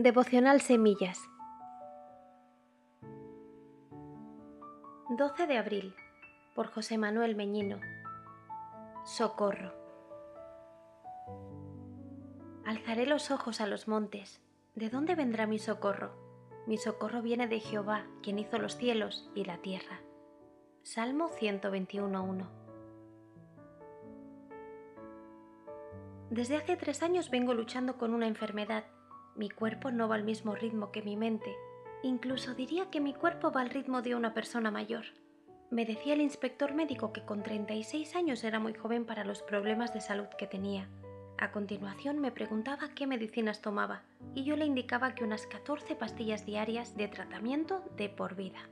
Devocional Semillas 12 de abril por José Manuel Meñino Socorro Alzaré los ojos a los montes. ¿De dónde vendrá mi socorro? Mi socorro viene de Jehová, quien hizo los cielos y la tierra. Salmo 121.1 Desde hace tres años vengo luchando con una enfermedad. Mi cuerpo no va al mismo ritmo que mi mente. Incluso diría que mi cuerpo va al ritmo de una persona mayor. Me decía el inspector médico que con 36 años era muy joven para los problemas de salud que tenía. A continuación me preguntaba qué medicinas tomaba y yo le indicaba que unas 14 pastillas diarias de tratamiento de por vida.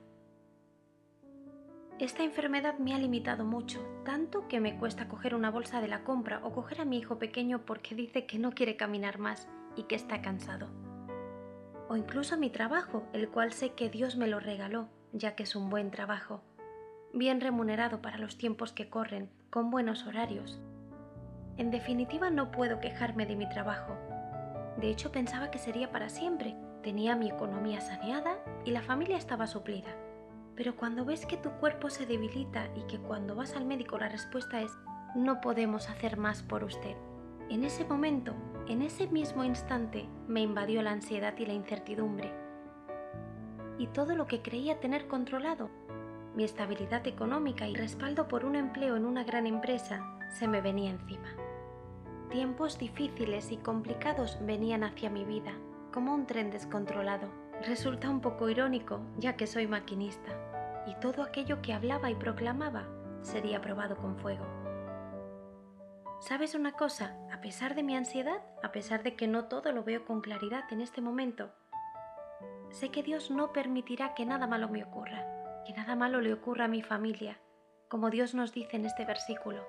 Esta enfermedad me ha limitado mucho, tanto que me cuesta coger una bolsa de la compra o coger a mi hijo pequeño porque dice que no quiere caminar más y que está cansado. O incluso mi trabajo, el cual sé que Dios me lo regaló, ya que es un buen trabajo, bien remunerado para los tiempos que corren, con buenos horarios. En definitiva no puedo quejarme de mi trabajo. De hecho pensaba que sería para siempre, tenía mi economía saneada y la familia estaba suplida. Pero cuando ves que tu cuerpo se debilita y que cuando vas al médico la respuesta es no podemos hacer más por usted. En ese momento, en ese mismo instante, me invadió la ansiedad y la incertidumbre. Y todo lo que creía tener controlado, mi estabilidad económica y respaldo por un empleo en una gran empresa, se me venía encima. Tiempos difíciles y complicados venían hacia mi vida, como un tren descontrolado. Resulta un poco irónico, ya que soy maquinista y todo aquello que hablaba y proclamaba sería probado con fuego. ¿Sabes una cosa? A pesar de mi ansiedad, a pesar de que no todo lo veo con claridad en este momento, sé que Dios no permitirá que nada malo me ocurra, que nada malo le ocurra a mi familia, como Dios nos dice en este versículo.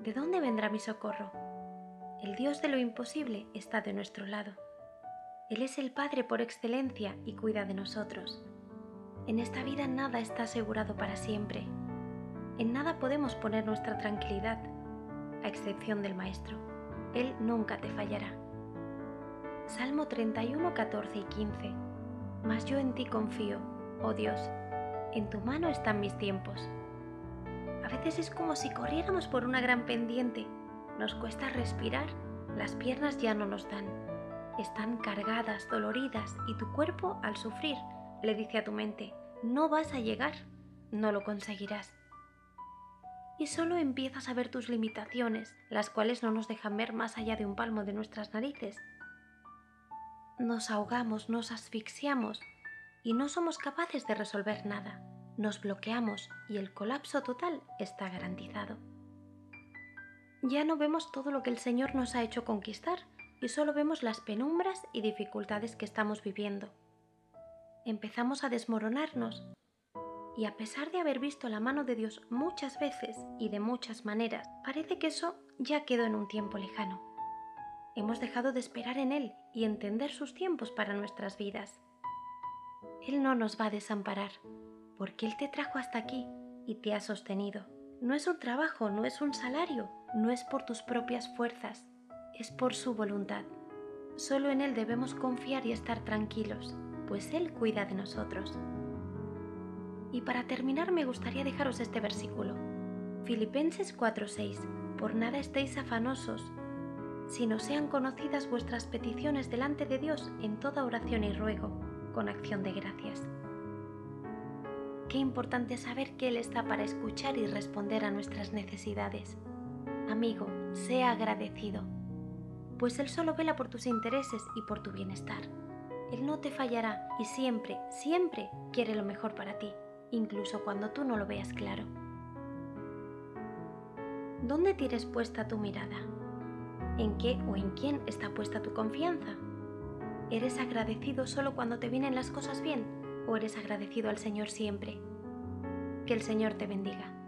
¿De dónde vendrá mi socorro? El Dios de lo imposible está de nuestro lado. Él es el Padre por excelencia y cuida de nosotros. En esta vida nada está asegurado para siempre. En nada podemos poner nuestra tranquilidad, a excepción del Maestro. Él nunca te fallará. Salmo 31, 14 y 15. Mas yo en ti confío, oh Dios, en tu mano están mis tiempos. A veces es como si corriéramos por una gran pendiente. Nos cuesta respirar, las piernas ya no nos dan. Están cargadas, doloridas y tu cuerpo, al sufrir, le dice a tu mente, no vas a llegar, no lo conseguirás. Y solo empiezas a ver tus limitaciones, las cuales no nos dejan ver más allá de un palmo de nuestras narices. Nos ahogamos, nos asfixiamos y no somos capaces de resolver nada. Nos bloqueamos y el colapso total está garantizado. Ya no vemos todo lo que el Señor nos ha hecho conquistar y solo vemos las penumbras y dificultades que estamos viviendo empezamos a desmoronarnos. Y a pesar de haber visto la mano de Dios muchas veces y de muchas maneras, parece que eso ya quedó en un tiempo lejano. Hemos dejado de esperar en Él y entender sus tiempos para nuestras vidas. Él no nos va a desamparar, porque Él te trajo hasta aquí y te ha sostenido. No es un trabajo, no es un salario, no es por tus propias fuerzas, es por su voluntad. Solo en Él debemos confiar y estar tranquilos pues Él cuida de nosotros. Y para terminar me gustaría dejaros este versículo. Filipenses 4:6. Por nada estéis afanosos, sino sean conocidas vuestras peticiones delante de Dios en toda oración y ruego, con acción de gracias. Qué importante saber que Él está para escuchar y responder a nuestras necesidades. Amigo, sea agradecido, pues Él solo vela por tus intereses y por tu bienestar. Él no te fallará y siempre, siempre quiere lo mejor para ti, incluso cuando tú no lo veas claro. ¿Dónde tienes puesta tu mirada? ¿En qué o en quién está puesta tu confianza? ¿Eres agradecido solo cuando te vienen las cosas bien o eres agradecido al Señor siempre? Que el Señor te bendiga.